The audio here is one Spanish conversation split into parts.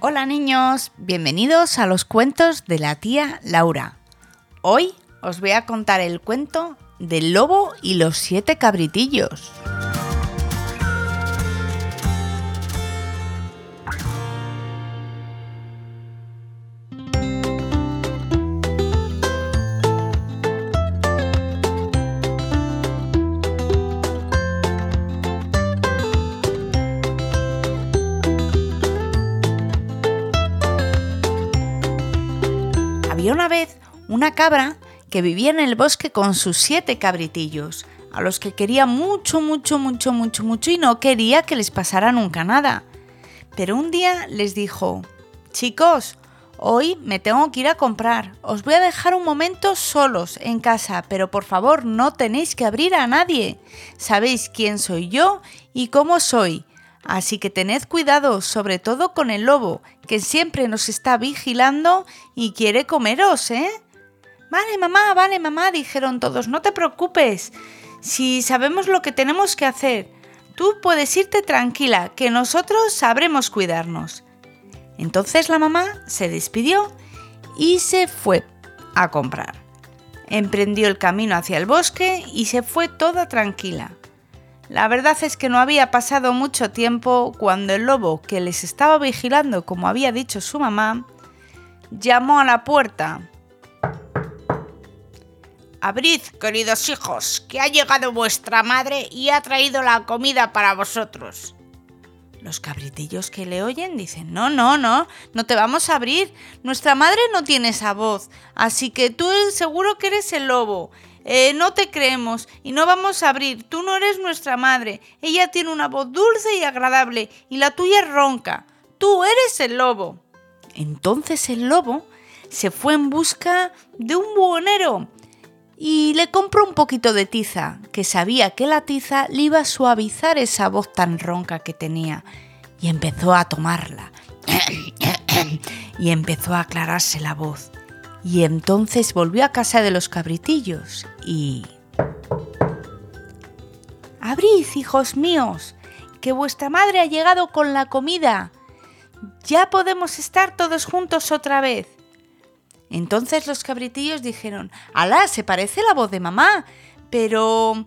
Hola niños, bienvenidos a los cuentos de la tía Laura. Hoy os voy a contar el cuento del lobo y los siete cabritillos. Había una vez una cabra que vivía en el bosque con sus siete cabritillos, a los que quería mucho, mucho, mucho, mucho, mucho y no quería que les pasara nunca nada. Pero un día les dijo, chicos, hoy me tengo que ir a comprar, os voy a dejar un momento solos en casa, pero por favor no tenéis que abrir a nadie. Sabéis quién soy yo y cómo soy. Así que tened cuidado, sobre todo con el lobo, que siempre nos está vigilando y quiere comeros, ¿eh? Vale, mamá, vale, mamá, dijeron todos, no te preocupes. Si sabemos lo que tenemos que hacer, tú puedes irte tranquila, que nosotros sabremos cuidarnos. Entonces la mamá se despidió y se fue a comprar. Emprendió el camino hacia el bosque y se fue toda tranquila. La verdad es que no había pasado mucho tiempo cuando el lobo, que les estaba vigilando como había dicho su mamá, llamó a la puerta. Abrid, queridos hijos, que ha llegado vuestra madre y ha traído la comida para vosotros. Los cabritillos que le oyen dicen, no, no, no, no te vamos a abrir. Nuestra madre no tiene esa voz, así que tú seguro que eres el lobo. Eh, no te creemos y no vamos a abrir. Tú no eres nuestra madre. Ella tiene una voz dulce y agradable y la tuya es ronca. Tú eres el lobo. Entonces el lobo se fue en busca de un buhonero y le compró un poquito de tiza, que sabía que la tiza le iba a suavizar esa voz tan ronca que tenía. Y empezó a tomarla. y empezó a aclararse la voz. Y entonces volvió a casa de los cabritillos y... Abrid, hijos míos, que vuestra madre ha llegado con la comida. Ya podemos estar todos juntos otra vez. Entonces los cabritillos dijeron, ¡Alá! Se parece la voz de mamá, pero...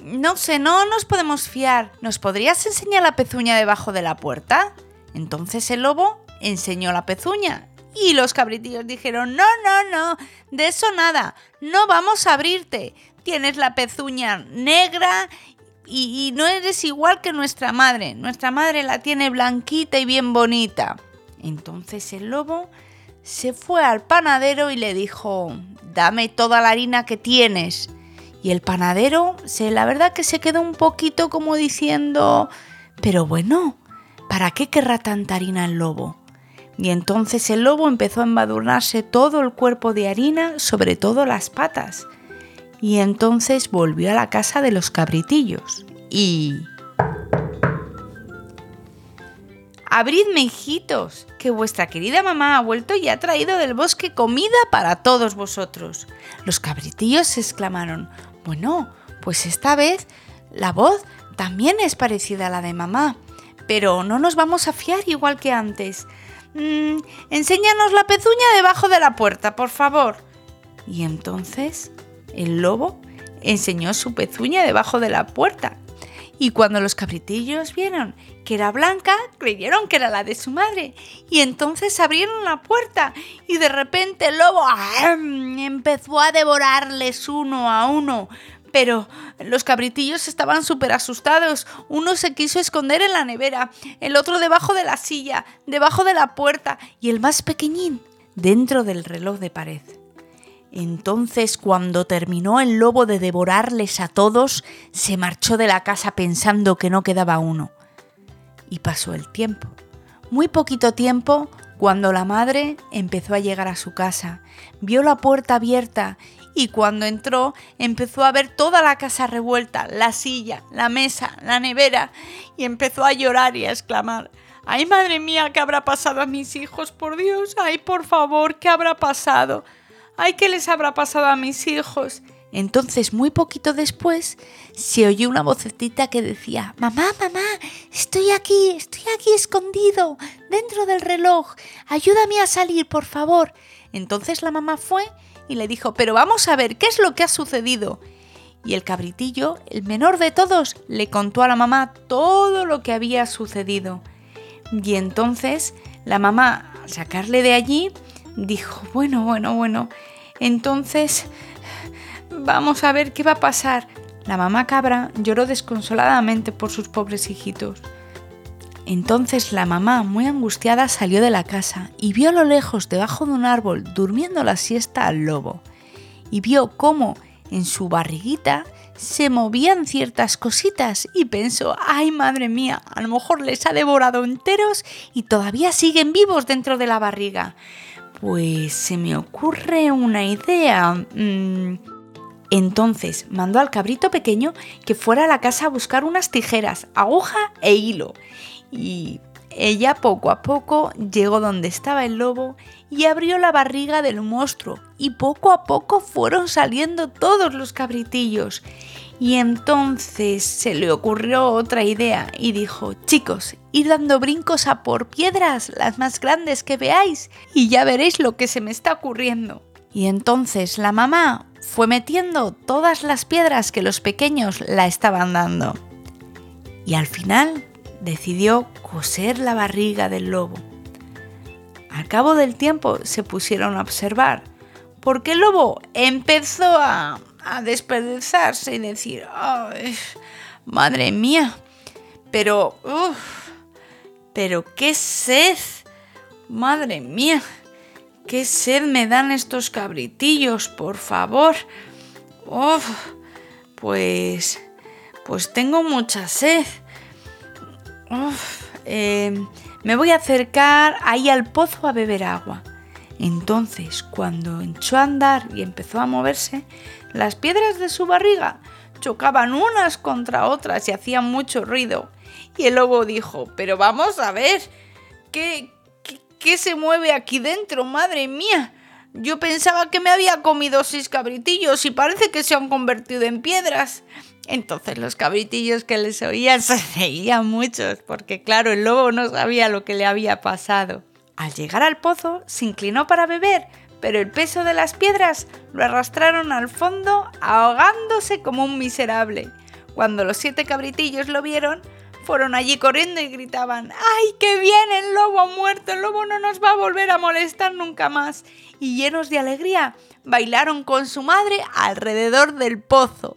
No sé, no nos podemos fiar. ¿Nos podrías enseñar la pezuña debajo de la puerta? Entonces el lobo enseñó la pezuña y los cabritillos dijeron, no, no, no, de eso nada, no vamos a abrirte. Tienes la pezuña negra y, no eres igual que nuestra madre. Nuestra madre la tiene blanquita y bien bonita. Entonces el lobo se fue al panadero y le dijo, dame toda la harina que tienes. Y el panadero, se, la verdad que se quedó un poquito como diciendo, pero bueno, ¿para qué querrá tanta harina el lobo? Y entonces el lobo empezó a embadurnarse todo el cuerpo de harina, sobre todo las patas. Y entonces volvió a la casa de los cabritillos. Y... Abridme, hijitos, que vuestra querida mamá ha vuelto y ha traído del bosque comida para todos vosotros. Los cabritillos exclamaron, bueno, pues esta vez la voz también es parecida a la de mamá, pero no nos vamos a fiar igual que antes. Mm, enséñanos la pezuña debajo de la puerta, por favor. Y entonces el lobo enseñó su pezuña debajo de la puerta. Y cuando los cabritillos vieron que era blanca, creyeron que era la de su madre. Y entonces abrieron la puerta y de repente el lobo empezó a devorarles uno a uno. Pero los cabritillos estaban súper asustados. Uno se quiso esconder en la nevera, el otro debajo de la silla, debajo de la puerta y el más pequeñín dentro del reloj de pared. Entonces, cuando terminó el lobo de devorarles a todos, se marchó de la casa pensando que no quedaba uno. Y pasó el tiempo. Muy poquito tiempo, cuando la madre empezó a llegar a su casa, vio la puerta abierta y cuando entró empezó a ver toda la casa revuelta, la silla, la mesa, la nevera, y empezó a llorar y a exclamar, ¡ay madre mía, qué habrá pasado a mis hijos, por Dios! ¡ay por favor, qué habrá pasado! ¡ay qué les habrá pasado a mis hijos! Entonces, muy poquito después, se oyó una vocecita que decía, Mamá, mamá, estoy aquí, estoy aquí escondido, dentro del reloj, ayúdame a salir, por favor. Entonces la mamá fue y le dijo, pero vamos a ver, ¿qué es lo que ha sucedido? Y el cabritillo, el menor de todos, le contó a la mamá todo lo que había sucedido. Y entonces la mamá, al sacarle de allí, dijo, bueno, bueno, bueno, entonces Vamos a ver qué va a pasar. La mamá cabra lloró desconsoladamente por sus pobres hijitos. Entonces la mamá, muy angustiada, salió de la casa y vio a lo lejos, debajo de un árbol, durmiendo la siesta al lobo. Y vio cómo en su barriguita se movían ciertas cositas y pensó, ay madre mía, a lo mejor les ha devorado enteros y todavía siguen vivos dentro de la barriga. Pues se me ocurre una idea. Mm, entonces mandó al cabrito pequeño que fuera a la casa a buscar unas tijeras, aguja e hilo. Y ella poco a poco llegó donde estaba el lobo y abrió la barriga del monstruo y poco a poco fueron saliendo todos los cabritillos. Y entonces se le ocurrió otra idea y dijo, chicos, ir dando brincos a por piedras, las más grandes que veáis, y ya veréis lo que se me está ocurriendo. Y entonces la mamá fue metiendo todas las piedras que los pequeños la estaban dando. Y al final decidió coser la barriga del lobo. Al cabo del tiempo se pusieron a observar, porque el lobo empezó a, a despedazarse y decir, madre mía, pero, pero qué sed, madre mía. ¿Qué sed me dan estos cabritillos, por favor? Uf, pues, pues tengo mucha sed. Em, me voy a acercar ahí al pozo a beber agua. Entonces, cuando echó a andar y empezó a moverse, las piedras de su barriga chocaban unas contra otras y hacían mucho ruido. Y el lobo dijo, pero vamos a ver, ¿qué, ¿Qué se mueve aquí dentro? Madre mía. Yo pensaba que me había comido seis cabritillos y parece que se han convertido en piedras. Entonces los cabritillos que les oían se reían muchos, porque claro, el lobo no sabía lo que le había pasado. Al llegar al pozo, se inclinó para beber, pero el peso de las piedras lo arrastraron al fondo, ahogándose como un miserable. Cuando los siete cabritillos lo vieron, fueron allí corriendo y gritaban, ¡ay, qué bien! El lobo ha muerto, el lobo no nos va a volver a molestar nunca más. Y llenos de alegría, bailaron con su madre alrededor del pozo.